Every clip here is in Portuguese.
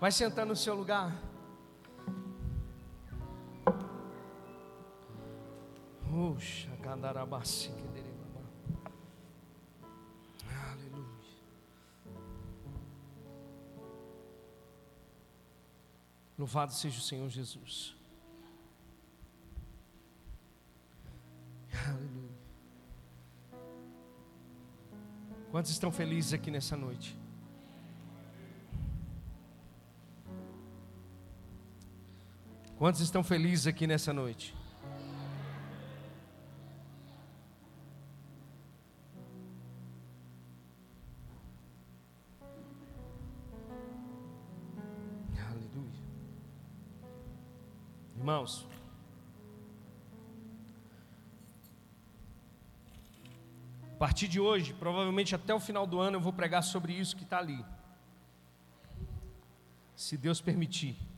Vai sentando no seu lugar. Puxa, candarabassi, Aleluia. Louvado seja o Senhor Jesus. Aleluia. Quantos estão felizes aqui nessa noite? Quantos estão felizes aqui nessa noite? Aleluia. Irmãos, a partir de hoje, provavelmente até o final do ano, eu vou pregar sobre isso que está ali. Se Deus permitir.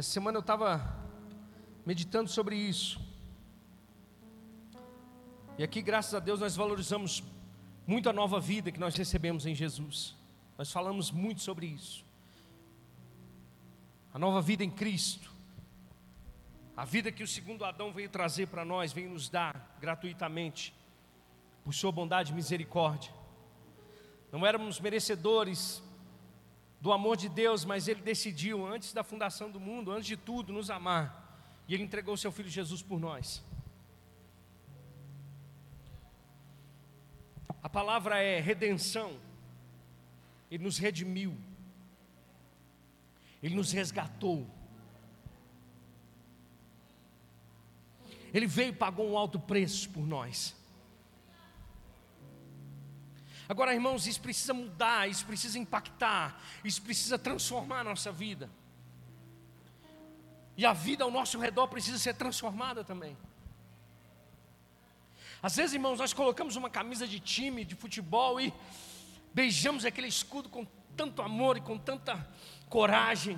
Essa semana eu estava meditando sobre isso. E aqui, graças a Deus, nós valorizamos muito a nova vida que nós recebemos em Jesus. Nós falamos muito sobre isso. A nova vida em Cristo. A vida que o segundo Adão veio trazer para nós, veio nos dar gratuitamente, por Sua bondade e misericórdia. Não éramos merecedores do amor de Deus, mas Ele decidiu, antes da fundação do mundo, antes de tudo, nos amar. E Ele entregou Seu Filho Jesus por nós. A palavra é redenção. Ele nos redimiu. Ele nos resgatou. Ele veio e pagou um alto preço por nós. Agora, irmãos, isso precisa mudar, isso precisa impactar, isso precisa transformar a nossa vida. E a vida ao nosso redor precisa ser transformada também. Às vezes, irmãos, nós colocamos uma camisa de time, de futebol e beijamos aquele escudo com tanto amor e com tanta coragem,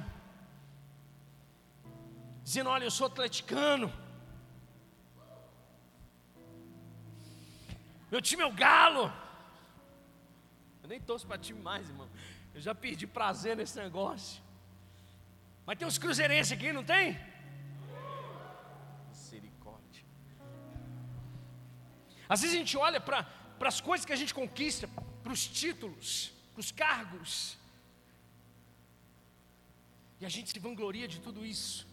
dizendo: Olha, eu sou atleticano, meu time é o Galo. Nem torço para time mais, irmão. Eu já perdi prazer nesse negócio. Mas tem uns cruzeirenses aqui, não tem? Misericórdia. Às vezes a gente olha para as coisas que a gente conquista, para os títulos, para os cargos, e a gente se vangloria de tudo isso.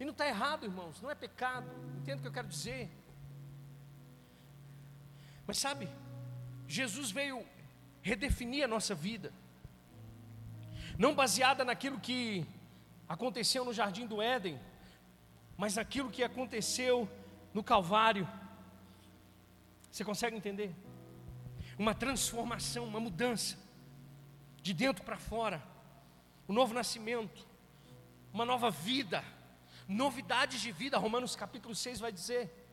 E não está errado, irmãos, não é pecado, entendo o que eu quero dizer. Mas sabe, Jesus veio redefinir a nossa vida, não baseada naquilo que aconteceu no jardim do Éden, mas naquilo que aconteceu no Calvário. Você consegue entender? Uma transformação, uma mudança, de dentro para fora, um novo nascimento, uma nova vida, novidades de vida, Romanos capítulo 6 vai dizer.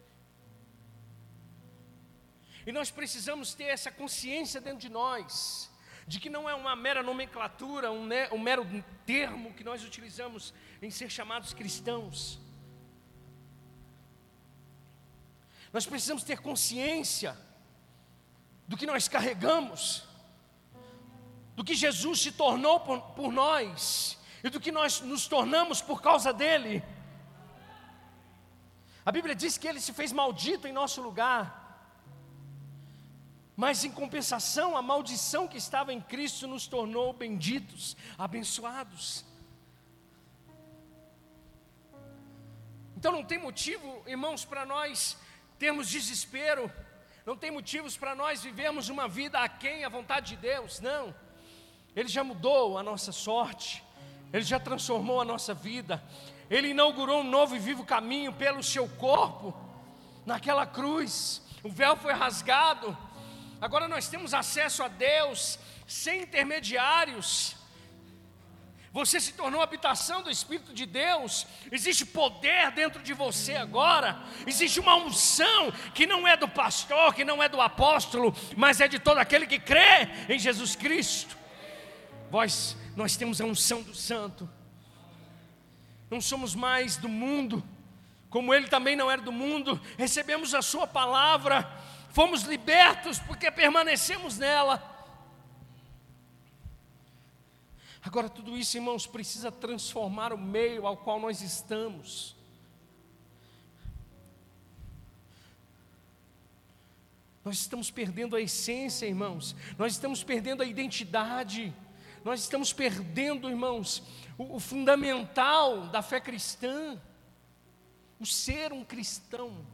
E nós precisamos ter essa consciência dentro de nós, de que não é uma mera nomenclatura, um, um mero termo que nós utilizamos em ser chamados cristãos. Nós precisamos ter consciência do que nós carregamos, do que Jesus se tornou por, por nós e do que nós nos tornamos por causa dele. A Bíblia diz que ele se fez maldito em nosso lugar. Mas em compensação, a maldição que estava em Cristo nos tornou benditos, abençoados. Então não tem motivo, irmãos, para nós termos desespero, não tem motivos para nós vivermos uma vida aquém a vontade de Deus, não. Ele já mudou a nossa sorte, Ele já transformou a nossa vida, Ele inaugurou um novo e vivo caminho pelo seu corpo, naquela cruz, o véu foi rasgado, Agora nós temos acesso a Deus sem intermediários. Você se tornou habitação do Espírito de Deus, existe poder dentro de você agora, existe uma unção que não é do pastor, que não é do apóstolo, mas é de todo aquele que crê em Jesus Cristo. Vós, nós temos a unção do Santo, não somos mais do mundo, como ele também não era do mundo, recebemos a Sua palavra fomos libertos porque permanecemos nela. Agora, tudo isso, irmãos, precisa transformar o meio ao qual nós estamos. Nós estamos perdendo a essência, irmãos, nós estamos perdendo a identidade, nós estamos perdendo, irmãos, o, o fundamental da fé cristã, o ser um cristão,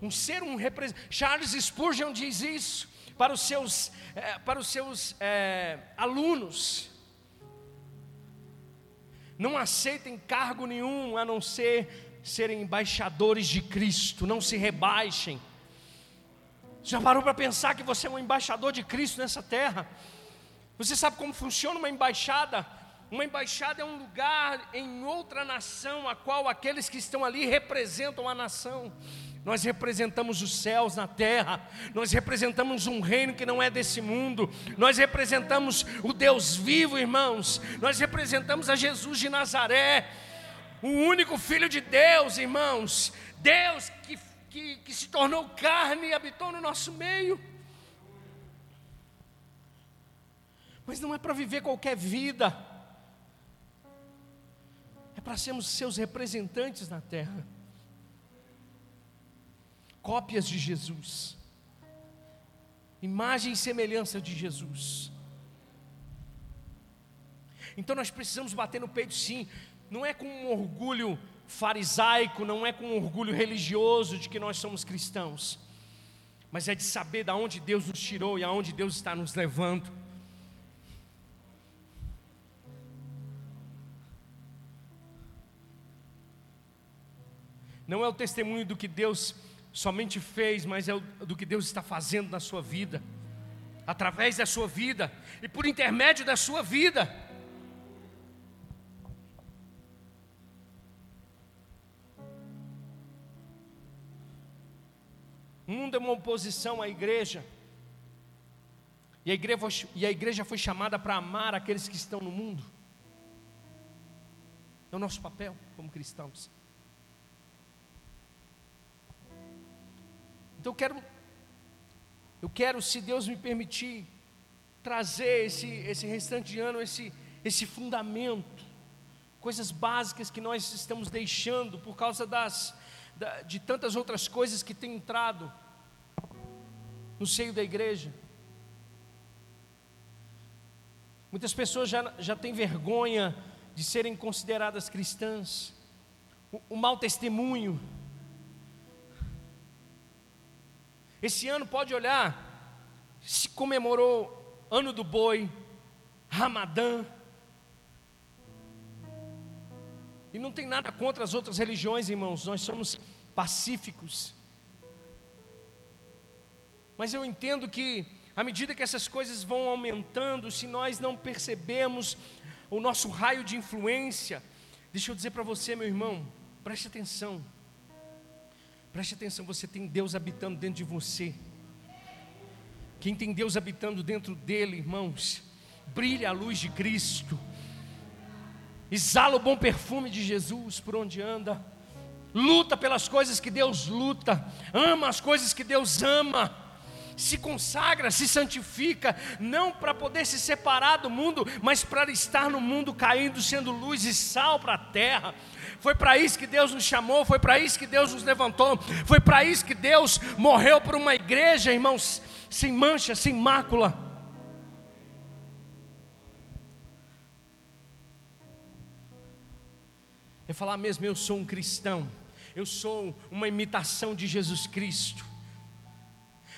um ser um representante. Charles Spurgeon diz isso para os seus, é, para os seus é, alunos. Não aceitem cargo nenhum a não ser serem embaixadores de Cristo, não se rebaixem. Já parou para pensar que você é um embaixador de Cristo nessa terra? Você sabe como funciona uma embaixada? Uma embaixada é um lugar em outra nação, a qual aqueles que estão ali representam a nação. Nós representamos os céus na terra, nós representamos um reino que não é desse mundo, nós representamos o Deus vivo, irmãos, nós representamos a Jesus de Nazaré, o único Filho de Deus, irmãos, Deus que que, que se tornou carne e habitou no nosso meio. Mas não é para viver qualquer vida, é para sermos seus representantes na terra, cópias de Jesus, imagem e semelhança de Jesus. Então nós precisamos bater no peito, sim, não é com um orgulho farisaico, não é com orgulho religioso de que nós somos cristãos, mas é de saber de onde Deus nos tirou e aonde Deus está nos levando. Não é o testemunho do que Deus somente fez, mas é do que Deus está fazendo na sua vida, através da sua vida e por intermédio da sua vida. O mundo é uma oposição à igreja. E a igreja foi, e a igreja foi chamada para amar aqueles que estão no mundo. É o nosso papel como cristãos. Então eu quero, eu quero, se Deus me permitir, trazer esse, esse restante de ano, esse, esse fundamento, coisas básicas que nós estamos deixando por causa das, de tantas outras coisas que têm entrado no seio da igreja. Muitas pessoas já, já têm vergonha de serem consideradas cristãs, o, o mau testemunho. Esse ano pode olhar, se comemorou Ano do Boi, Ramadã, E não tem nada contra as outras religiões, irmãos, nós somos pacíficos. Mas eu entendo que, à medida que essas coisas vão aumentando, se nós não percebemos o nosso raio de influência, deixa eu dizer para você, meu irmão, preste atenção. Preste atenção, você tem Deus habitando dentro de você. Quem tem Deus habitando dentro dele, irmãos, brilha a luz de Cristo exala o bom perfume de Jesus por onde anda, luta pelas coisas que Deus luta, ama as coisas que Deus ama, se consagra, se santifica, não para poder se separar do mundo, mas para estar no mundo caindo, sendo luz e sal para a terra. Foi para isso que Deus nos chamou, foi para isso que Deus nos levantou, foi para isso que Deus morreu por uma igreja, irmãos, sem mancha, sem mácula. É falar mesmo, eu sou um cristão, eu sou uma imitação de Jesus Cristo.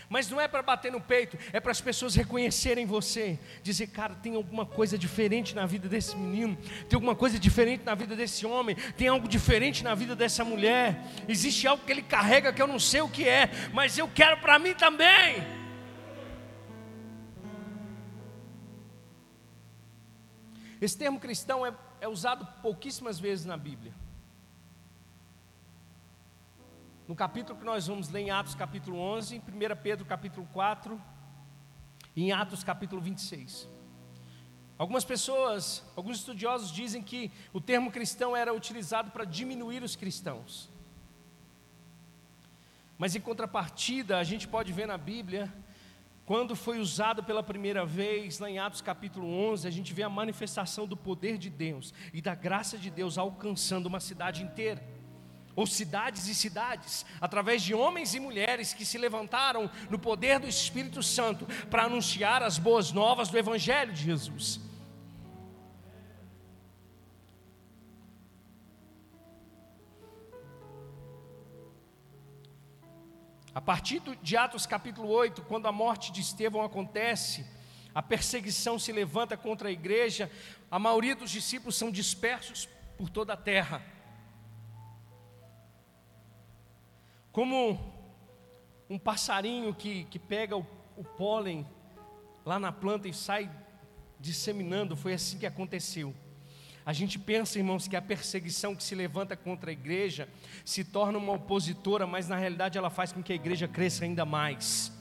Mas não é para bater no peito, é para as pessoas reconhecerem você, dizer, cara, tem alguma coisa diferente na vida desse menino, tem alguma coisa diferente na vida desse homem, tem algo diferente na vida dessa mulher. Existe algo que ele carrega que eu não sei o que é, mas eu quero para mim também. Esse termo cristão é é usado pouquíssimas vezes na Bíblia. No capítulo que nós vamos ler em Atos capítulo 11, em 1 Pedro capítulo 4 e em Atos capítulo 26. Algumas pessoas, alguns estudiosos dizem que o termo cristão era utilizado para diminuir os cristãos. Mas em contrapartida, a gente pode ver na Bíblia, quando foi usado pela primeira vez, lá em Atos capítulo 11, a gente vê a manifestação do poder de Deus e da graça de Deus alcançando uma cidade inteira ou cidades e cidades, através de homens e mulheres que se levantaram no poder do Espírito Santo para anunciar as boas novas do Evangelho de Jesus. A partir de Atos capítulo 8, quando a morte de Estevão acontece, a perseguição se levanta contra a igreja, a maioria dos discípulos são dispersos por toda a terra. Como um passarinho que, que pega o, o pólen lá na planta e sai disseminando, foi assim que aconteceu. A gente pensa, irmãos, que a perseguição que se levanta contra a igreja se torna uma opositora, mas na realidade ela faz com que a igreja cresça ainda mais.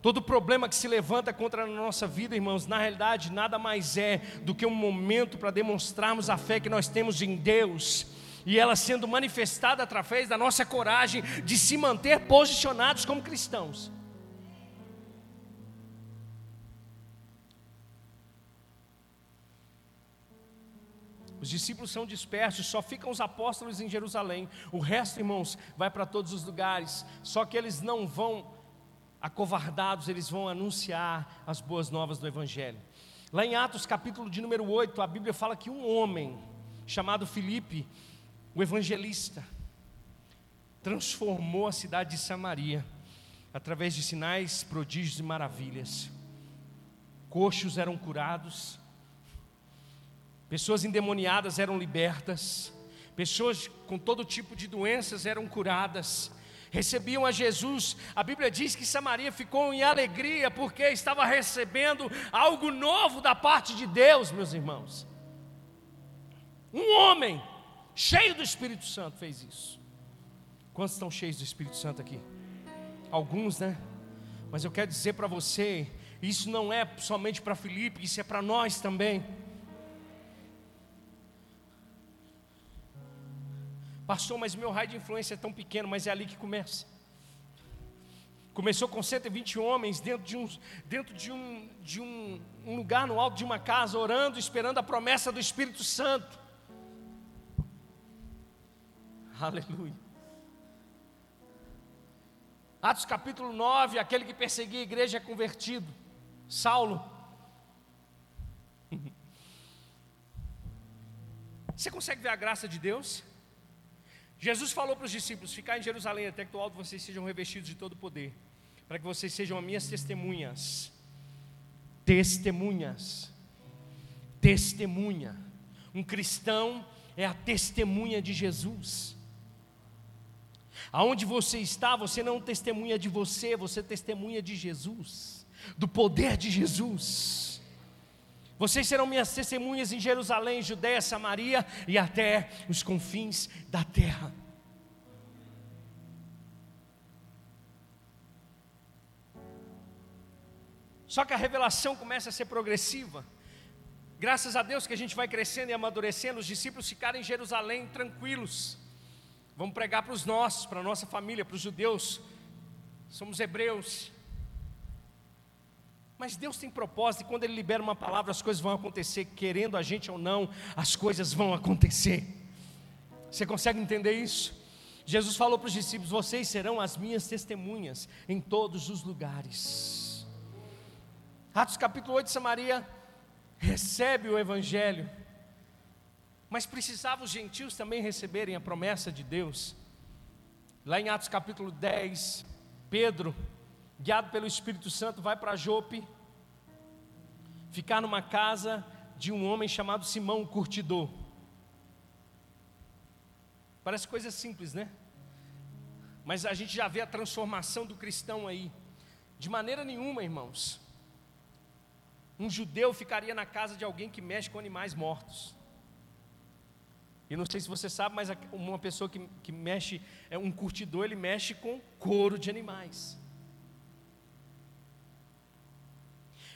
Todo problema que se levanta contra a nossa vida, irmãos, na realidade nada mais é do que um momento para demonstrarmos a fé que nós temos em Deus e ela sendo manifestada através da nossa coragem de se manter posicionados como cristãos. Os discípulos são dispersos, só ficam os apóstolos em Jerusalém. O resto, irmãos, vai para todos os lugares. Só que eles não vão acovardados, eles vão anunciar as boas novas do Evangelho. Lá em Atos, capítulo de número 8, a Bíblia fala que um homem chamado Filipe, o evangelista transformou a cidade de Samaria através de sinais, prodígios e maravilhas. Coxos eram curados, pessoas endemoniadas eram libertas, pessoas com todo tipo de doenças eram curadas, recebiam a Jesus. A Bíblia diz que Samaria ficou em alegria porque estava recebendo algo novo da parte de Deus, meus irmãos. Um homem cheio do Espírito Santo, fez isso. Quantos estão cheios do Espírito Santo aqui? Alguns, né? Mas eu quero dizer para você, isso não é somente para Felipe, isso é para nós também. Pastor, mas meu raio de influência é tão pequeno, mas é ali que começa. Começou com 120 homens dentro de, um, dentro de, um, de um, um lugar no alto de uma casa, orando, esperando a promessa do Espírito Santo. Aleluia. Atos capítulo 9, aquele que perseguia a igreja é convertido. Saulo. Você consegue ver a graça de Deus? Jesus falou para os discípulos: ficar em Jerusalém até que do alto vocês sejam revestidos de todo poder, para que vocês sejam as minhas testemunhas. Testemunhas. Testemunha. Um cristão é a testemunha de Jesus. Aonde você está, você não testemunha de você, você testemunha de Jesus, do poder de Jesus. Vocês serão minhas testemunhas em Jerusalém, Judéia, Samaria e até os confins da terra. Só que a revelação começa a ser progressiva. Graças a Deus que a gente vai crescendo e amadurecendo, os discípulos ficaram em Jerusalém tranquilos. Vamos pregar para os nossos, para a nossa família, para os judeus. Somos hebreus. Mas Deus tem propósito e quando Ele libera uma palavra, as coisas vão acontecer, querendo a gente ou não, as coisas vão acontecer. Você consegue entender isso? Jesus falou para os discípulos: Vocês serão as minhas testemunhas em todos os lugares. Atos capítulo 8, Samaria recebe o Evangelho mas precisava os gentios também receberem a promessa de Deus. Lá em Atos capítulo 10, Pedro, guiado pelo Espírito Santo, vai para Jope, ficar numa casa de um homem chamado Simão Curtidor. Parece coisa simples, né? Mas a gente já vê a transformação do cristão aí. De maneira nenhuma, irmãos. Um judeu ficaria na casa de alguém que mexe com animais mortos. E não sei se você sabe, mas uma pessoa que, que mexe, é um curtidor, ele mexe com couro de animais.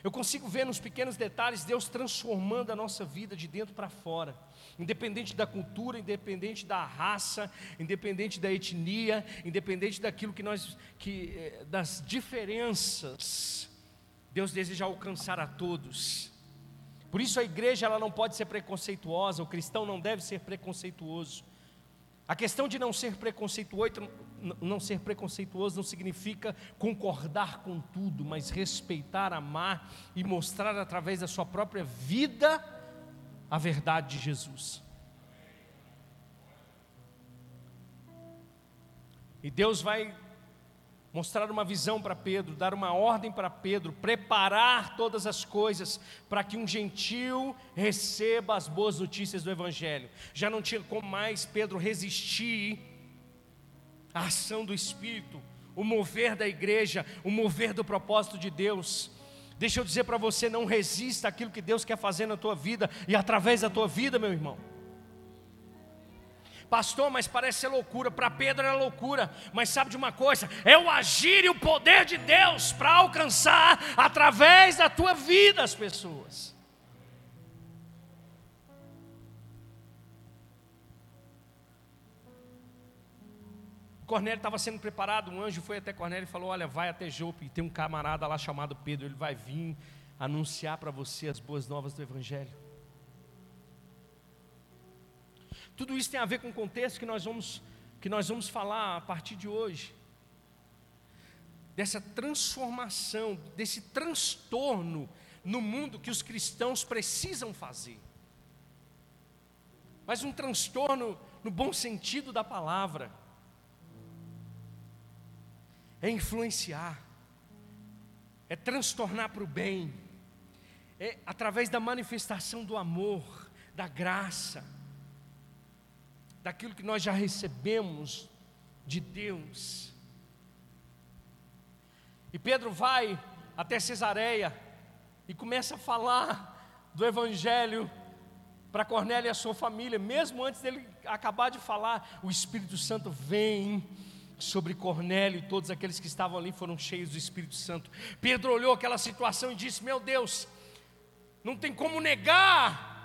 Eu consigo ver nos pequenos detalhes Deus transformando a nossa vida de dentro para fora, independente da cultura, independente da raça, independente da etnia, independente daquilo que nós, que, eh, das diferenças. Deus deseja alcançar a todos. Por isso a igreja ela não pode ser preconceituosa, o cristão não deve ser preconceituoso. A questão de não ser preconceituoso, não ser preconceituoso não significa concordar com tudo, mas respeitar, amar e mostrar através da sua própria vida a verdade de Jesus. E Deus vai mostrar uma visão para Pedro, dar uma ordem para Pedro, preparar todas as coisas para que um gentil receba as boas notícias do Evangelho. Já não tinha como mais Pedro resistir à ação do Espírito, o mover da igreja, o mover do propósito de Deus. Deixa eu dizer para você: não resista àquilo que Deus quer fazer na tua vida e através da tua vida, meu irmão. Pastor, mas parece ser loucura. Para Pedro era loucura. Mas sabe de uma coisa? É o agir e o poder de Deus para alcançar através da tua vida as pessoas. Cornélio estava sendo preparado, um anjo foi até Cornélio e falou: Olha, vai até Jope, tem um camarada lá chamado Pedro, ele vai vir anunciar para você as boas novas do Evangelho. Tudo isso tem a ver com o contexto que nós vamos, que nós vamos falar a partir de hoje. Dessa transformação, desse transtorno no mundo que os cristãos precisam fazer. Mas um transtorno no bom sentido da palavra. É influenciar, é transtornar para o bem, é através da manifestação do amor, da graça daquilo que nós já recebemos de Deus. E Pedro vai até Cesareia e começa a falar do Evangelho para Cornélio e a sua família, mesmo antes dele acabar de falar, o Espírito Santo vem sobre Cornélio e todos aqueles que estavam ali foram cheios do Espírito Santo. Pedro olhou aquela situação e disse: Meu Deus, não tem como negar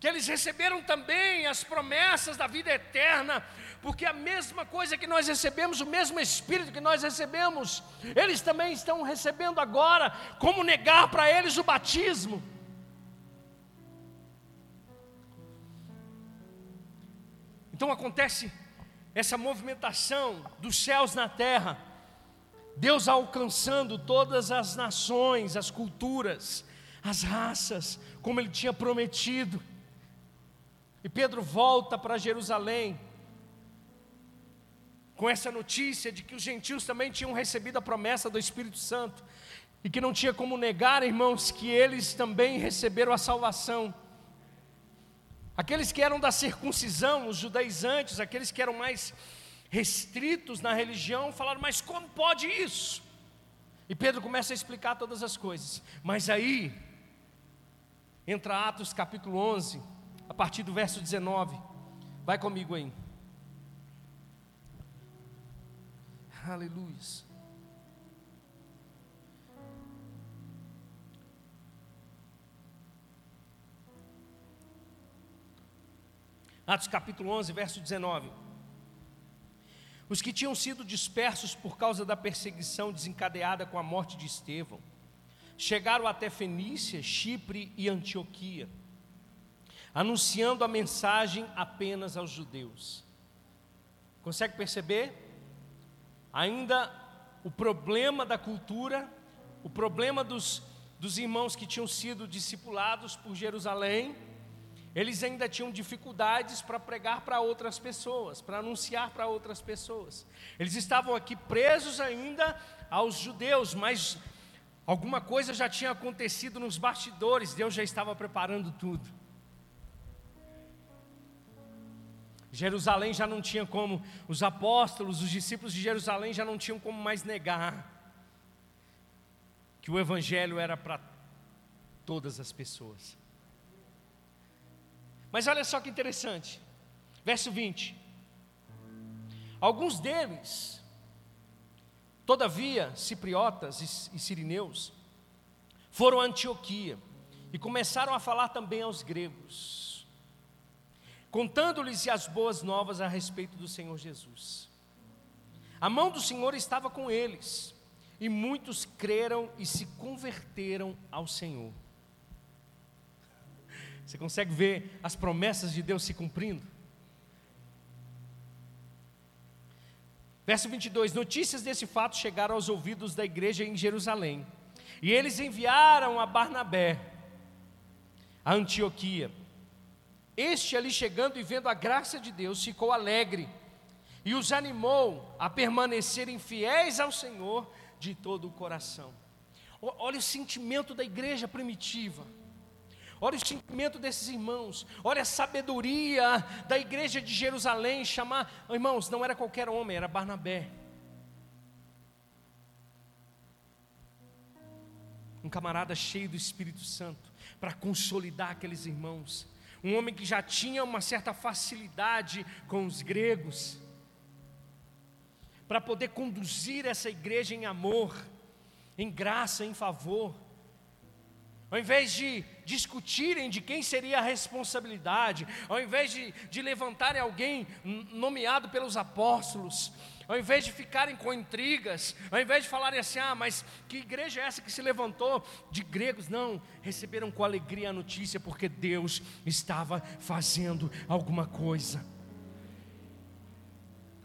que eles receberam também as promessas da vida eterna, porque a mesma coisa que nós recebemos, o mesmo Espírito que nós recebemos, eles também estão recebendo agora, como negar para eles o batismo? Então acontece essa movimentação dos céus na terra, Deus alcançando todas as nações, as culturas, as raças, como Ele tinha prometido. E Pedro volta para Jerusalém com essa notícia de que os gentios também tinham recebido a promessa do Espírito Santo e que não tinha como negar, irmãos, que eles também receberam a salvação. Aqueles que eram da circuncisão, os judaizantes, aqueles que eram mais restritos na religião, falaram: Mas como pode isso? E Pedro começa a explicar todas as coisas. Mas aí, entra Atos capítulo 11 a partir do verso 19. Vai comigo aí. Aleluia. Atos capítulo 11, verso 19. Os que tinham sido dispersos por causa da perseguição desencadeada com a morte de Estevão, chegaram até Fenícia, Chipre e Antioquia anunciando a mensagem apenas aos judeus. Consegue perceber? Ainda o problema da cultura, o problema dos, dos irmãos que tinham sido discipulados por Jerusalém, eles ainda tinham dificuldades para pregar para outras pessoas, para anunciar para outras pessoas. Eles estavam aqui presos ainda aos judeus, mas alguma coisa já tinha acontecido nos bastidores, Deus já estava preparando tudo. Jerusalém já não tinha como, os apóstolos, os discípulos de Jerusalém já não tinham como mais negar que o Evangelho era para todas as pessoas. Mas olha só que interessante, verso 20: alguns deles Todavia, cipriotas e sirineus foram a Antioquia e começaram a falar também aos gregos, contando-lhes as boas novas a respeito do Senhor Jesus. A mão do Senhor estava com eles, e muitos creram e se converteram ao Senhor. Você consegue ver as promessas de Deus se cumprindo? Verso 22: Notícias desse fato chegaram aos ouvidos da igreja em Jerusalém, e eles enviaram a Barnabé a Antioquia. Este ali chegando e vendo a graça de Deus, ficou alegre e os animou a permanecerem fiéis ao Senhor de todo o coração. Olha o sentimento da igreja primitiva. Olha o sentimento desses irmãos, olha a sabedoria da igreja de Jerusalém, chamar, irmãos, não era qualquer homem, era Barnabé. Um camarada cheio do Espírito Santo, para consolidar aqueles irmãos. Um homem que já tinha uma certa facilidade com os gregos, para poder conduzir essa igreja em amor, em graça, em favor. Ao invés de discutirem de quem seria a responsabilidade, ao invés de, de levantarem alguém nomeado pelos apóstolos, ao invés de ficarem com intrigas, ao invés de falarem assim, ah, mas que igreja é essa que se levantou de gregos? Não, receberam com alegria a notícia, porque Deus estava fazendo alguma coisa.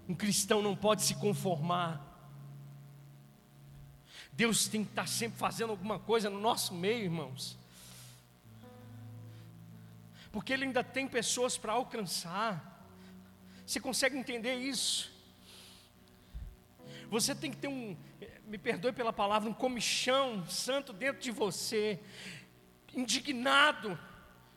Um cristão não pode se conformar Deus tem que estar sempre fazendo alguma coisa no nosso meio, irmãos. Porque Ele ainda tem pessoas para alcançar. Você consegue entender isso? Você tem que ter um, me perdoe pela palavra, um comichão santo dentro de você, indignado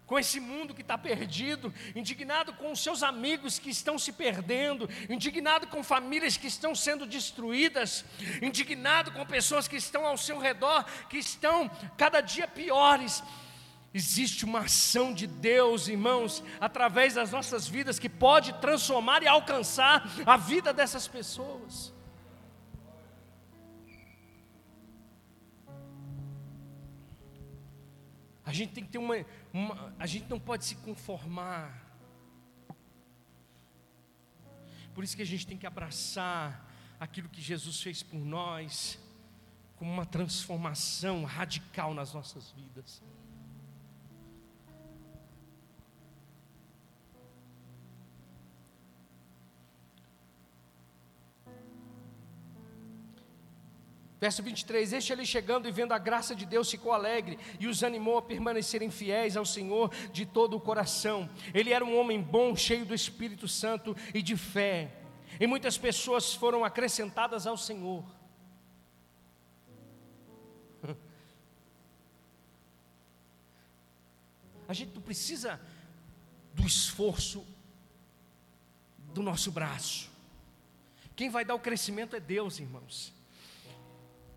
com esse mundo que está perdido, indignado com os seus amigos que estão se perdendo, indignado com famílias que estão sendo destruídas, indignado com pessoas que estão ao seu redor, que estão cada dia piores. Existe uma ação de Deus, irmãos, através das nossas vidas que pode transformar e alcançar a vida dessas pessoas. A gente tem que ter uma, uma, a gente não pode se conformar. Por isso que a gente tem que abraçar aquilo que Jesus fez por nós, como uma transformação radical nas nossas vidas. Verso 23: Este ali chegando e vendo a graça de Deus ficou alegre e os animou a permanecerem fiéis ao Senhor de todo o coração. Ele era um homem bom, cheio do Espírito Santo e de fé. E muitas pessoas foram acrescentadas ao Senhor. A gente não precisa do esforço do nosso braço. Quem vai dar o crescimento é Deus, irmãos.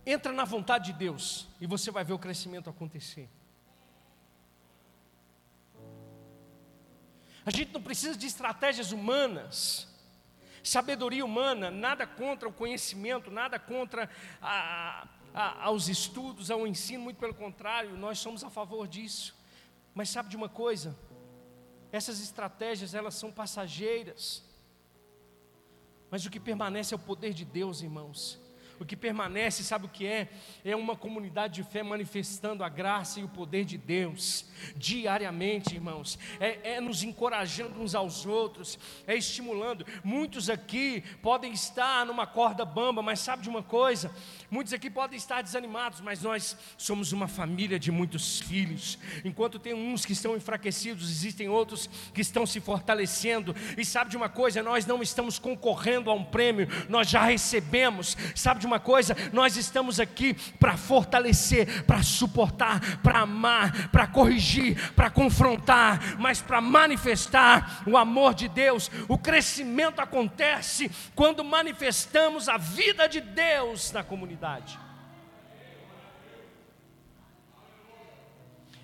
Entra na vontade de Deus e você vai ver o crescimento acontecer. A gente não precisa de estratégias humanas, sabedoria humana, nada contra o conhecimento, nada contra a, a, aos estudos, ao ensino, muito pelo contrário, nós somos a favor disso. Mas sabe de uma coisa? Essas estratégias elas são passageiras. Mas o que permanece é o poder de Deus, irmãos. O que permanece, sabe o que é? É uma comunidade de fé manifestando a graça e o poder de Deus diariamente, irmãos. É, é nos encorajando uns aos outros, é estimulando. Muitos aqui podem estar numa corda bamba, mas sabe de uma coisa? Muitos aqui podem estar desanimados, mas nós somos uma família de muitos filhos. Enquanto tem uns que estão enfraquecidos, existem outros que estão se fortalecendo. E sabe de uma coisa? Nós não estamos concorrendo a um prêmio, nós já recebemos. Sabe de uma coisa? Nós estamos aqui para fortalecer, para suportar, para amar, para corrigir, para confrontar, mas para manifestar o amor de Deus. O crescimento acontece quando manifestamos a vida de Deus na comunidade.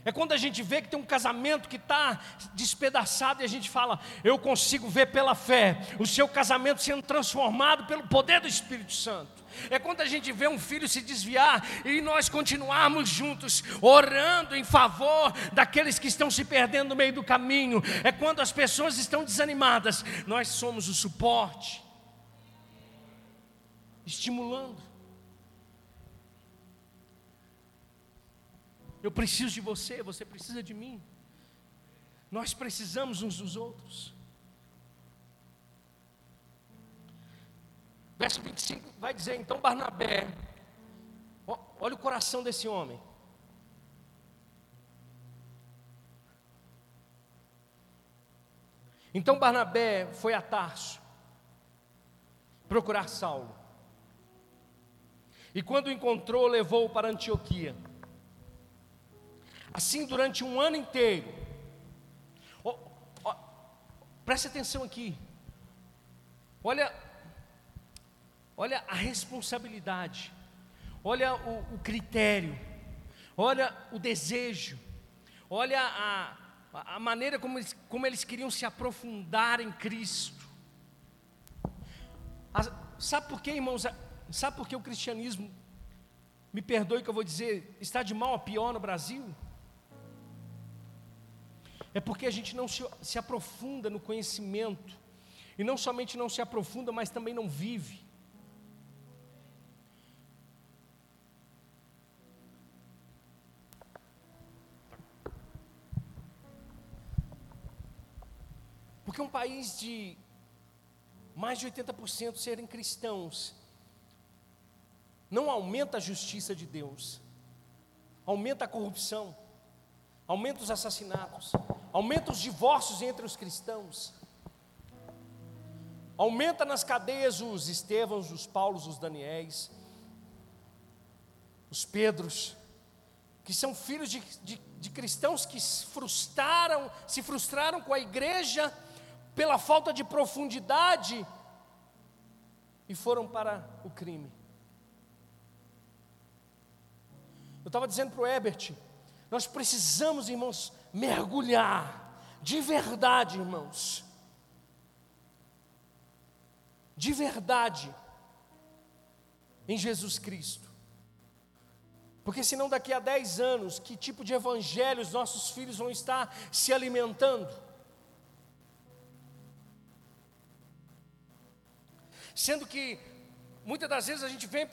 É quando a gente vê que tem um casamento que está despedaçado e a gente fala, eu consigo ver pela fé o seu casamento sendo transformado pelo poder do Espírito Santo. É quando a gente vê um filho se desviar e nós continuarmos juntos, orando em favor daqueles que estão se perdendo no meio do caminho. É quando as pessoas estão desanimadas, nós somos o suporte, estimulando. Eu preciso de você, você precisa de mim. Nós precisamos uns dos outros. Verso 25 vai dizer: então Barnabé, olha o coração desse homem. Então Barnabé foi a Tarso procurar Saulo. E quando o encontrou, levou-o para Antioquia. Assim durante um ano inteiro. Oh, oh, preste atenção aqui. Olha olha a responsabilidade, olha o, o critério, olha o desejo, olha a, a maneira como eles, como eles queriam se aprofundar em Cristo. sabe por quê, irmãos? Sabe por que o cristianismo, me perdoe que eu vou dizer, está de mal a pior no Brasil? É porque a gente não se, se aprofunda no conhecimento, e não somente não se aprofunda, mas também não vive. Porque um país de mais de 80% serem cristãos não aumenta a justiça de Deus, aumenta a corrupção, aumenta os assassinatos, aumenta os divórcios entre os cristãos, aumenta nas cadeias os Estevãos, os Paulos, os Daniéis, os Pedros, que são filhos de, de, de cristãos que frustraram, se frustraram com a igreja pela falta de profundidade e foram para o crime. Eu estava dizendo para o Ebert, nós precisamos, irmãos, mergulhar de verdade, irmãos. De verdade em Jesus Cristo. Porque senão daqui a 10 anos, que tipo de evangelho os nossos filhos vão estar se alimentando? sendo que muitas das vezes a gente vem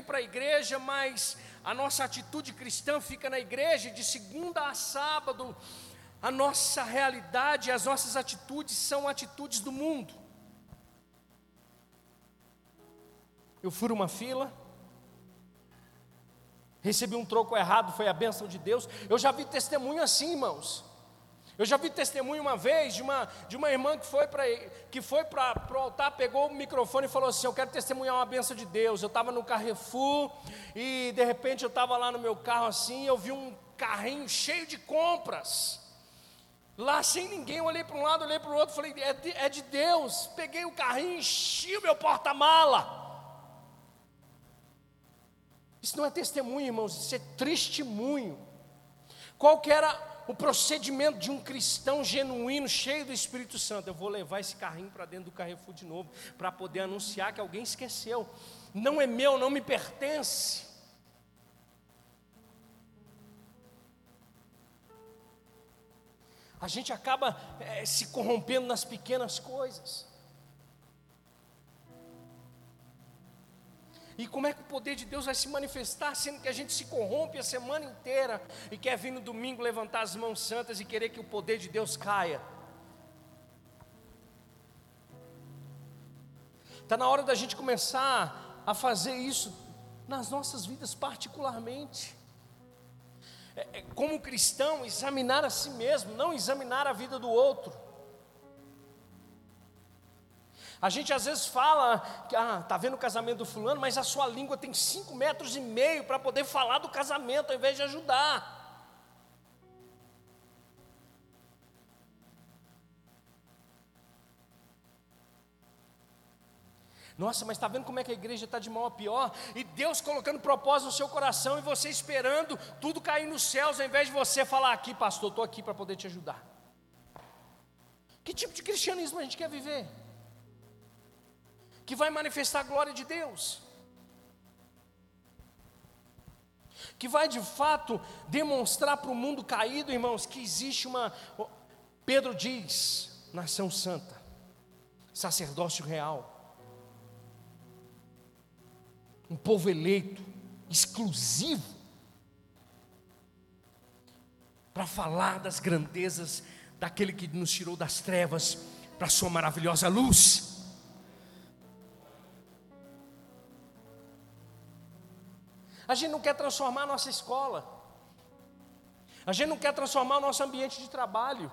para a igreja, mas a nossa atitude cristã fica na igreja de segunda a sábado. A nossa realidade, as nossas atitudes são atitudes do mundo. Eu furo uma fila, recebi um troco errado, foi a bênção de Deus. Eu já vi testemunho assim, irmãos. Eu já vi testemunho uma vez de uma, de uma irmã que foi para o altar, pegou o microfone e falou assim: Eu quero testemunhar uma benção de Deus. Eu estava no Carrefour e de repente eu estava lá no meu carro assim, eu vi um carrinho cheio de compras. Lá sem ninguém, eu olhei para um lado, olhei para o outro, falei: é de, é de Deus. Peguei o carrinho, enchi o meu porta-mala. Isso não é testemunho, irmãos, isso é testemunho. Qual que era o procedimento de um cristão genuíno, cheio do Espírito Santo. Eu vou levar esse carrinho para dentro do Carrefour de novo, para poder anunciar que alguém esqueceu. Não é meu, não me pertence. A gente acaba é, se corrompendo nas pequenas coisas. E como é que o poder de Deus vai se manifestar, sendo que a gente se corrompe a semana inteira e quer vir no domingo levantar as mãos santas e querer que o poder de Deus caia? Está na hora da gente começar a fazer isso nas nossas vidas, particularmente. É, é, como cristão, examinar a si mesmo, não examinar a vida do outro. A gente às vezes fala ah, tá vendo o casamento do fulano, mas a sua língua tem cinco metros e meio para poder falar do casamento ao invés de ajudar. Nossa, mas está vendo como é que a igreja está de mal a pior? E Deus colocando propósito no seu coração e você esperando tudo cair nos céus, ao invés de você falar aqui, pastor, estou aqui para poder te ajudar. Que tipo de cristianismo a gente quer viver? Que vai manifestar a glória de Deus. Que vai de fato demonstrar para o mundo caído, irmãos, que existe uma. Pedro diz: nação santa, sacerdócio real um povo eleito, exclusivo, para falar das grandezas daquele que nos tirou das trevas para a sua maravilhosa luz. A gente não quer transformar a nossa escola. A gente não quer transformar o nosso ambiente de trabalho.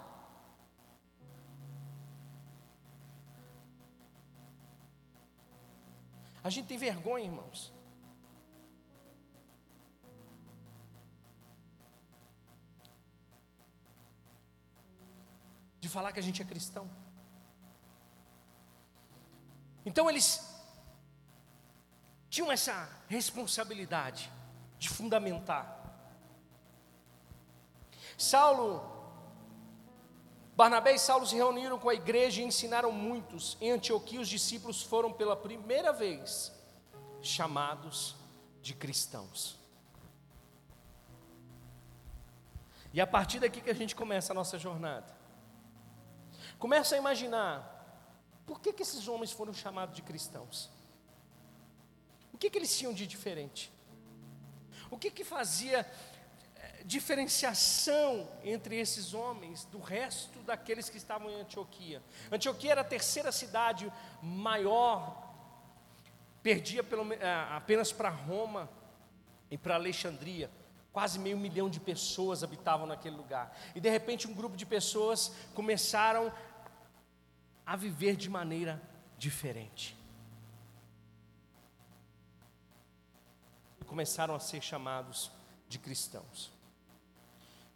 A gente tem vergonha, irmãos. De falar que a gente é cristão. Então eles tinham essa responsabilidade de fundamentar. Saulo Barnabé e Saulo se reuniram com a igreja e ensinaram muitos. Em Antioquia, os discípulos foram pela primeira vez chamados de cristãos. E a partir daqui que a gente começa a nossa jornada. Começa a imaginar por que, que esses homens foram chamados de cristãos? O que, que eles tinham de diferente? O que, que fazia diferenciação entre esses homens do resto daqueles que estavam em Antioquia. Antioquia era a terceira cidade maior, perdia pelo, eh, apenas para Roma e para Alexandria. Quase meio milhão de pessoas habitavam naquele lugar. E de repente um grupo de pessoas começaram a viver de maneira diferente. Começaram a ser chamados de cristãos.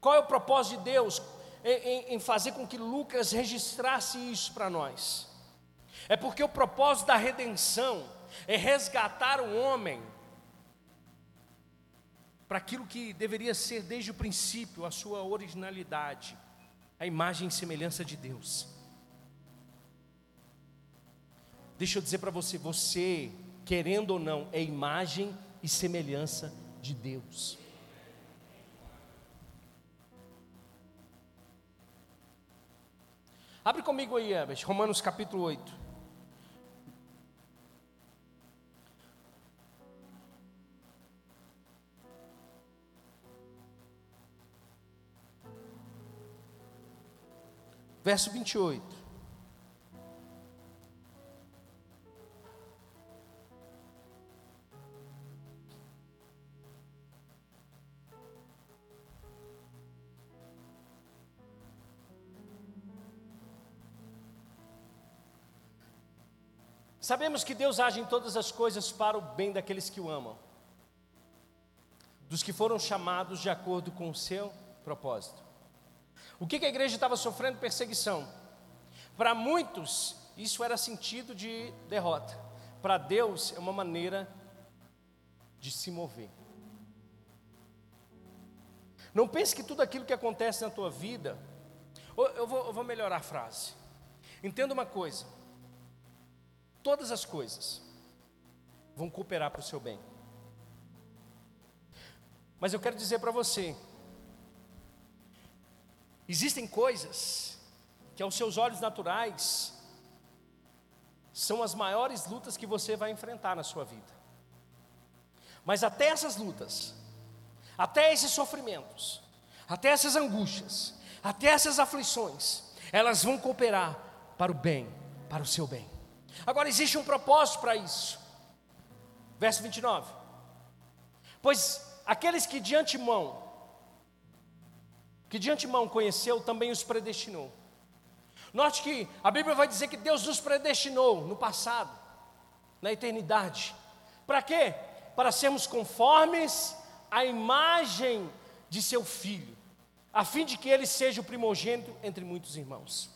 Qual é o propósito de Deus em, em fazer com que Lucas registrasse isso para nós? É porque o propósito da redenção é resgatar o homem para aquilo que deveria ser desde o princípio a sua originalidade, a imagem e semelhança de Deus. Deixa eu dizer para você, você, querendo ou não, é imagem e semelhança de Deus. Abre comigo aí, Herbert, Romanos capítulo 8. Verso 28. Sabemos que Deus age em todas as coisas para o bem daqueles que o amam, dos que foram chamados de acordo com o seu propósito. O que, que a igreja estava sofrendo? Perseguição. Para muitos, isso era sentido de derrota. Para Deus, é uma maneira de se mover. Não pense que tudo aquilo que acontece na tua vida. Eu vou, eu vou melhorar a frase. Entenda uma coisa todas as coisas vão cooperar para o seu bem. Mas eu quero dizer para você: existem coisas que aos seus olhos naturais são as maiores lutas que você vai enfrentar na sua vida. Mas até essas lutas, até esses sofrimentos, até essas angústias, até essas aflições, elas vão cooperar para o bem, para o seu bem. Agora existe um propósito para isso. Verso 29. Pois aqueles que de antemão, que de antemão conheceu, também os predestinou. Note que a Bíblia vai dizer que Deus nos predestinou no passado, na eternidade. Para quê? Para sermos conformes à imagem de seu filho, a fim de que ele seja o primogênito entre muitos irmãos.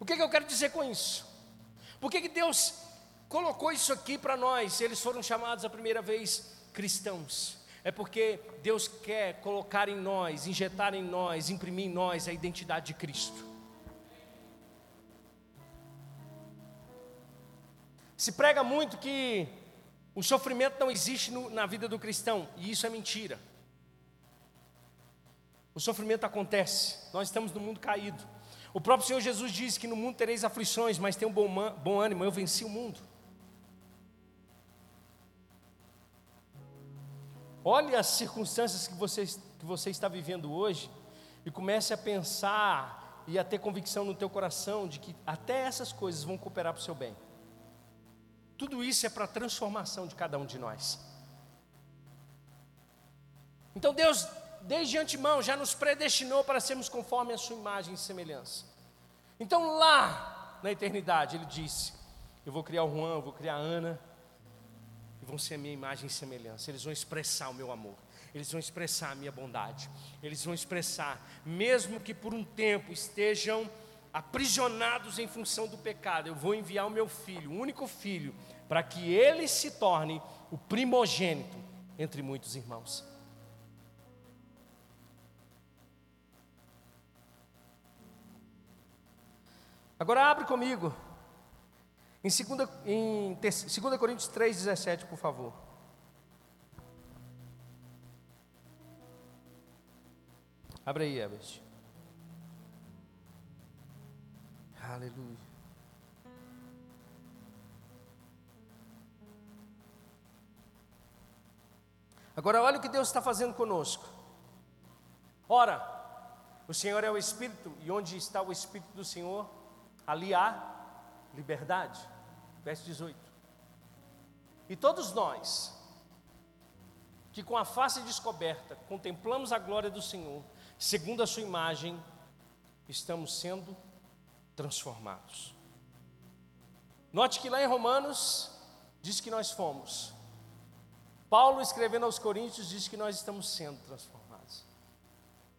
O que, que eu quero dizer com isso? Por que, que Deus colocou isso aqui para nós, eles foram chamados a primeira vez cristãos. É porque Deus quer colocar em nós, injetar em nós, imprimir em nós a identidade de Cristo. Se prega muito que o sofrimento não existe no, na vida do cristão, e isso é mentira. O sofrimento acontece, nós estamos no mundo caído. O próprio Senhor Jesus disse que no mundo tereis aflições, mas tem um bom, bom ânimo, eu venci o mundo. Olhe as circunstâncias que você, que você está vivendo hoje e comece a pensar e a ter convicção no teu coração de que até essas coisas vão cooperar para o seu bem. Tudo isso é para a transformação de cada um de nós. Então Deus, desde antemão, já nos predestinou para sermos conforme a sua imagem e semelhança. Então lá na eternidade Ele disse: Eu vou criar o Juan, eu vou criar a Ana, e vão ser a minha imagem e semelhança. Eles vão expressar o meu amor, eles vão expressar a minha bondade, eles vão expressar, mesmo que por um tempo estejam aprisionados em função do pecado, eu vou enviar o meu filho, o único filho, para que ele se torne o primogênito entre muitos irmãos. Agora abre comigo em 2, em 2 Coríntios 3,17, por favor. Abre aí, Herbert. Aleluia. Agora, olha o que Deus está fazendo conosco. Ora, o Senhor é o Espírito, e onde está o Espírito do Senhor, ali há liberdade verso 18. E todos nós, que com a face descoberta contemplamos a glória do Senhor, segundo a Sua imagem, estamos sendo transformados. Note que lá em Romanos diz que nós fomos. Paulo escrevendo aos Coríntios diz que nós estamos sendo transformados.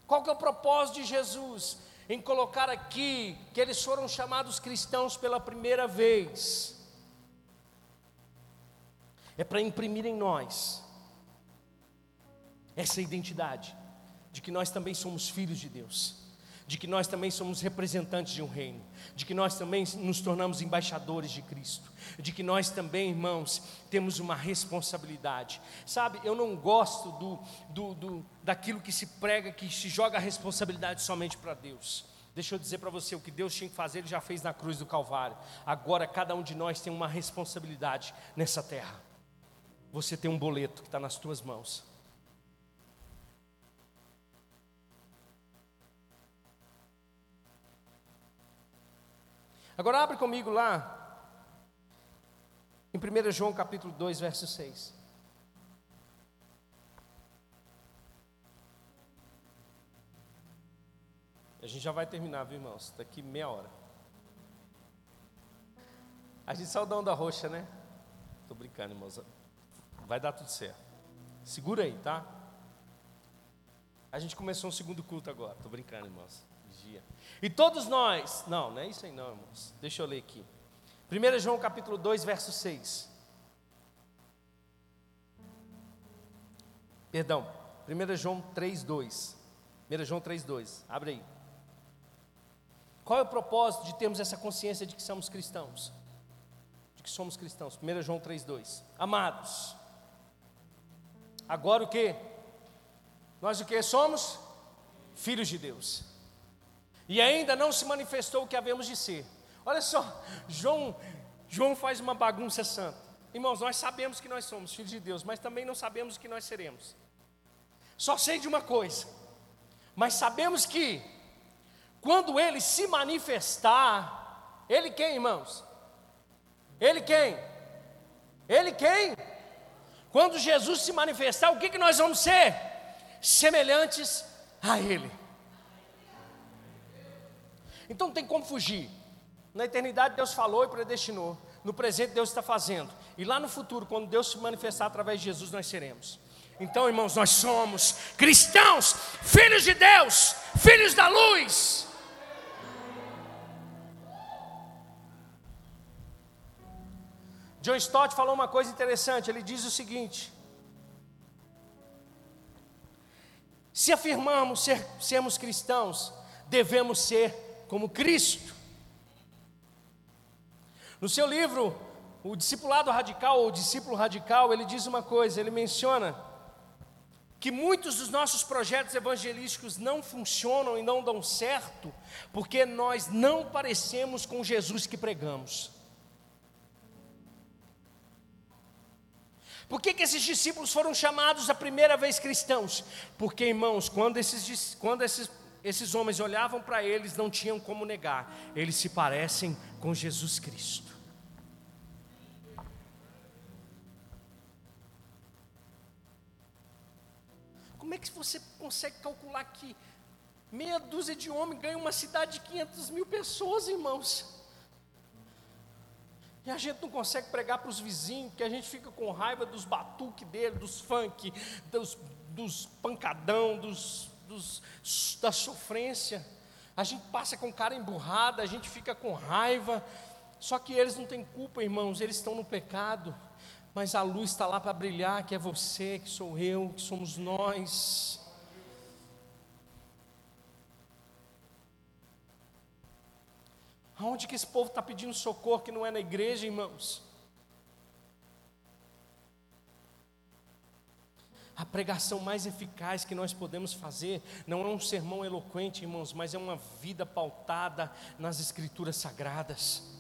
Qual que é o propósito de Jesus em colocar aqui que eles foram chamados cristãos pela primeira vez? é para imprimir em nós essa identidade de que nós também somos filhos de Deus, de que nós também somos representantes de um reino, de que nós também nos tornamos embaixadores de Cristo, de que nós também, irmãos, temos uma responsabilidade. Sabe, eu não gosto do, do, do daquilo que se prega, que se joga a responsabilidade somente para Deus. Deixa eu dizer para você, o que Deus tinha que fazer, Ele já fez na cruz do Calvário. Agora, cada um de nós tem uma responsabilidade nessa terra você tem um boleto que está nas tuas mãos. Agora abre comigo lá, em 1 João capítulo 2, verso 6. A gente já vai terminar, viu, irmãos? Daqui meia hora. A gente saiu da roxa, né? Estou brincando, irmãos. Vai dar tudo certo. Segura aí, tá? A gente começou um segundo culto agora. Tô brincando, irmãos. Vigia. E todos nós. Não, não é isso aí não, irmãos. Deixa eu ler aqui. 1 João capítulo 2, verso 6. Perdão. 1 João 3, 2. 1 João 3, 2. Abre aí. Qual é o propósito de termos essa consciência de que somos cristãos? De que somos cristãos. 1 João 3, 2. Amados. Agora o que? Nós o que somos? Filhos de Deus. E ainda não se manifestou o que havemos de ser. Olha só, João, João faz uma bagunça santa. Irmãos, nós sabemos que nós somos filhos de Deus, mas também não sabemos o que nós seremos. Só sei de uma coisa, mas sabemos que quando ele se manifestar, ele quem, irmãos? Ele quem? Ele quem? Quando Jesus se manifestar, o que, que nós vamos ser? Semelhantes a Ele. Então não tem como fugir. Na eternidade Deus falou e predestinou. No presente Deus está fazendo. E lá no futuro, quando Deus se manifestar através de Jesus, nós seremos. Então, irmãos, nós somos cristãos, filhos de Deus, filhos da luz. John Stott falou uma coisa interessante, ele diz o seguinte: Se afirmamos ser, sermos cristãos, devemos ser como Cristo. No seu livro, O Discipulado Radical ou Discípulo Radical, ele diz uma coisa, ele menciona que muitos dos nossos projetos evangelísticos não funcionam e não dão certo, porque nós não parecemos com Jesus que pregamos. Por que, que esses discípulos foram chamados a primeira vez cristãos? Porque, irmãos, quando esses, quando esses, esses homens olhavam para eles, não tinham como negar, eles se parecem com Jesus Cristo. Como é que você consegue calcular que meia dúzia de homens ganha uma cidade de 500 mil pessoas, irmãos? E a gente não consegue pregar para os vizinhos, porque a gente fica com raiva dos batuques dele, dos funk, dos, dos pancadão, dos, dos, da sofrência. A gente passa com cara emburrada, a gente fica com raiva. Só que eles não têm culpa, irmãos, eles estão no pecado mas a luz está lá para brilhar, que é você, que sou eu, que somos nós. Aonde que esse povo está pedindo socorro que não é na igreja, irmãos? A pregação mais eficaz que nós podemos fazer não é um sermão eloquente, irmãos, mas é uma vida pautada nas Escrituras Sagradas.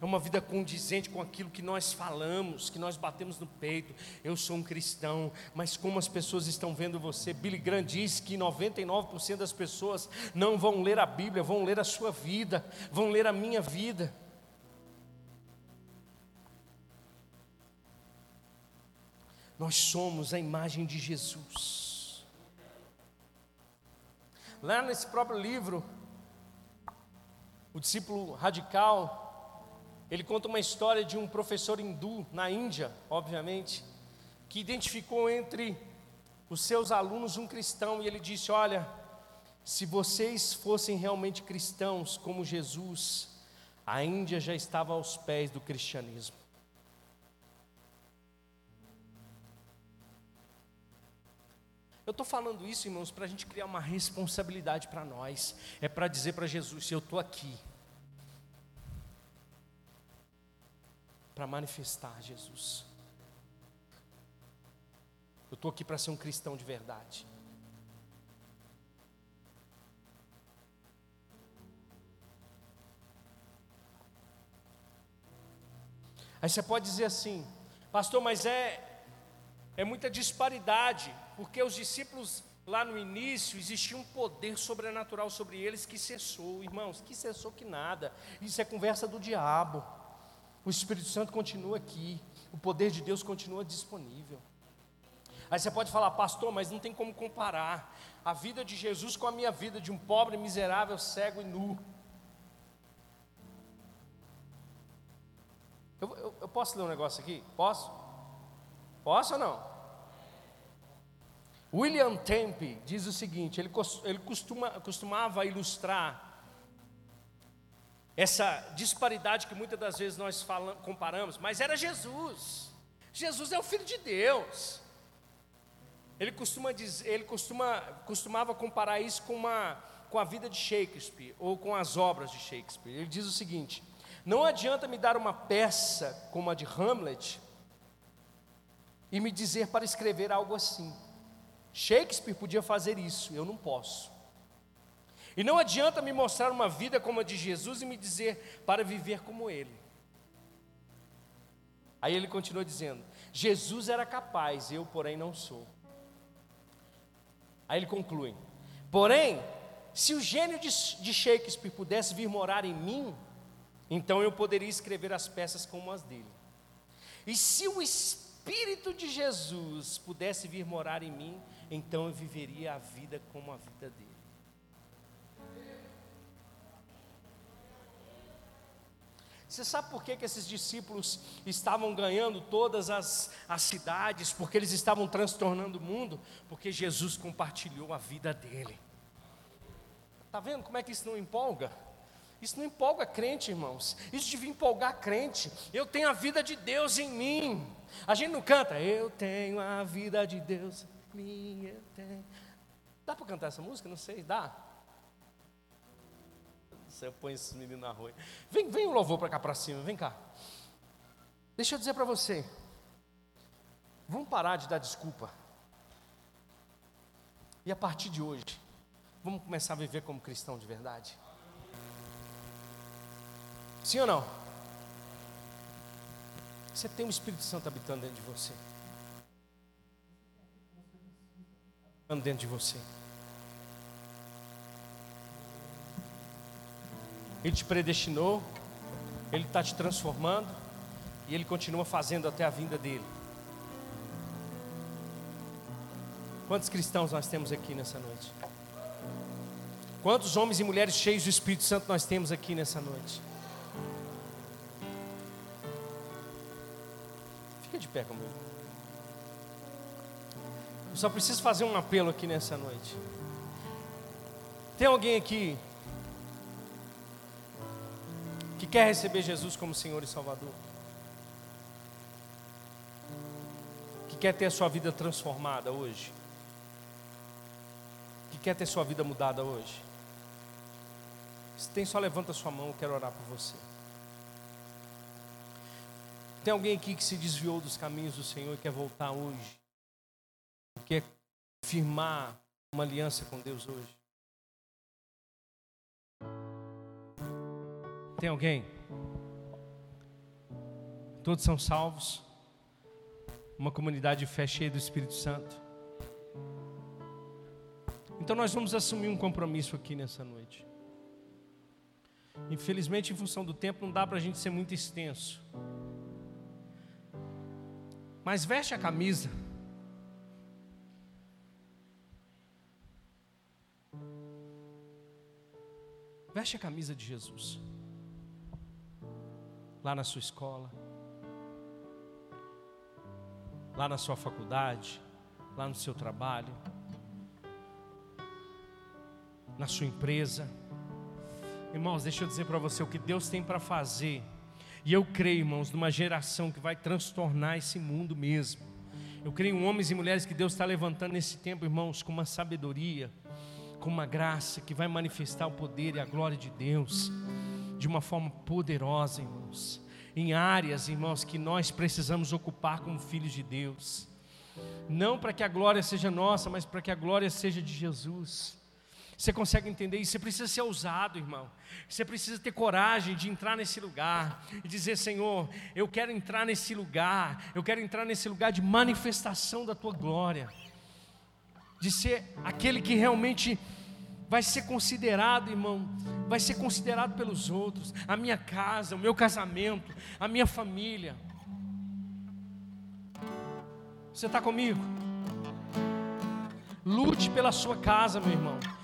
É uma vida condizente com aquilo que nós falamos, que nós batemos no peito. Eu sou um cristão, mas como as pessoas estão vendo você? Billy Graham diz que 99% das pessoas não vão ler a Bíblia, vão ler a sua vida, vão ler a minha vida. Nós somos a imagem de Jesus. Lá nesse próprio livro, o discípulo radical, ele conta uma história de um professor hindu na Índia, obviamente, que identificou entre os seus alunos um cristão e ele disse: Olha, se vocês fossem realmente cristãos como Jesus, a Índia já estava aos pés do cristianismo. Eu estou falando isso, irmãos, para a gente criar uma responsabilidade para nós. É para dizer para Jesus: Eu estou aqui. para manifestar Jesus. Eu estou aqui para ser um cristão de verdade. Aí você pode dizer assim, pastor, mas é, é muita disparidade, porque os discípulos lá no início existia um poder sobrenatural sobre eles que cessou, irmãos, que cessou que nada, isso é conversa do diabo. O Espírito Santo continua aqui, o poder de Deus continua disponível. Aí você pode falar, pastor, mas não tem como comparar a vida de Jesus com a minha vida de um pobre, miserável, cego e nu. Eu, eu, eu posso ler um negócio aqui? Posso? Posso ou não? William Tempe diz o seguinte: ele, ele costuma, costumava ilustrar essa disparidade que muitas das vezes nós comparamos, mas era Jesus. Jesus é o Filho de Deus. Ele costuma dizer, ele costuma, costumava comparar isso com, uma, com a vida de Shakespeare ou com as obras de Shakespeare. Ele diz o seguinte: não adianta me dar uma peça como a de Hamlet e me dizer para escrever algo assim. Shakespeare podia fazer isso, eu não posso. E não adianta me mostrar uma vida como a de Jesus e me dizer para viver como Ele. Aí ele continua dizendo: Jesus era capaz, eu, porém, não sou. Aí ele conclui: Porém, se o gênio de, Shakespeare pudesse vir morar em mim, então eu poderia escrever as peças como as dele. E se o Espírito de Jesus pudesse vir morar em mim, então eu viveria a vida como a vida dele. Você sabe por que, que esses discípulos estavam ganhando todas as, as cidades? Porque eles estavam transtornando o mundo? Porque Jesus compartilhou a vida dele. Está vendo como é que isso não empolga? Isso não empolga crente, irmãos. Isso devia empolgar crente. Eu tenho a vida de Deus em mim. A gente não canta, eu tenho a vida de Deus em mim, eu tenho. Dá para cantar essa música? Não sei, dá? Você põe esses meninos na rua. Vem, vem o louvor para cá para cima, vem cá. Deixa eu dizer para você. Vamos parar de dar desculpa. E a partir de hoje, vamos começar a viver como cristão de verdade. Sim ou não? Você tem o um Espírito Santo habitando dentro de você. Habitando dentro de você. Ele te predestinou, Ele está te transformando e Ele continua fazendo até a vinda dele. Quantos cristãos nós temos aqui nessa noite? Quantos homens e mulheres cheios do Espírito Santo nós temos aqui nessa noite? Pé comigo. Eu só preciso fazer um apelo aqui nessa noite. Tem alguém aqui que quer receber Jesus como Senhor e Salvador? Que quer ter a sua vida transformada hoje? Que quer ter sua vida mudada hoje? Se tem, só levanta sua mão, eu quero orar por você. Tem alguém aqui que se desviou dos caminhos do Senhor e quer voltar hoje? Quer firmar uma aliança com Deus hoje? Tem alguém? Todos são salvos. Uma comunidade de fé cheia do Espírito Santo. Então nós vamos assumir um compromisso aqui nessa noite. Infelizmente, em função do tempo, não dá para a gente ser muito extenso. Mas veste a camisa. Veste a camisa de Jesus lá na sua escola, lá na sua faculdade, lá no seu trabalho, na sua empresa. Irmãos, deixa eu dizer para você o que Deus tem para fazer. E eu creio, irmãos, numa geração que vai transtornar esse mundo mesmo. Eu creio em homens e mulheres que Deus está levantando nesse tempo, irmãos, com uma sabedoria, com uma graça que vai manifestar o poder e a glória de Deus de uma forma poderosa, irmãos, em áreas, irmãos, que nós precisamos ocupar como filhos de Deus. Não para que a glória seja nossa, mas para que a glória seja de Jesus. Você consegue entender isso? Você precisa ser ousado, irmão. Você precisa ter coragem de entrar nesse lugar e dizer: Senhor, eu quero entrar nesse lugar, eu quero entrar nesse lugar de manifestação da tua glória, de ser aquele que realmente vai ser considerado, irmão, vai ser considerado pelos outros, a minha casa, o meu casamento, a minha família. Você está comigo? Lute pela sua casa, meu irmão.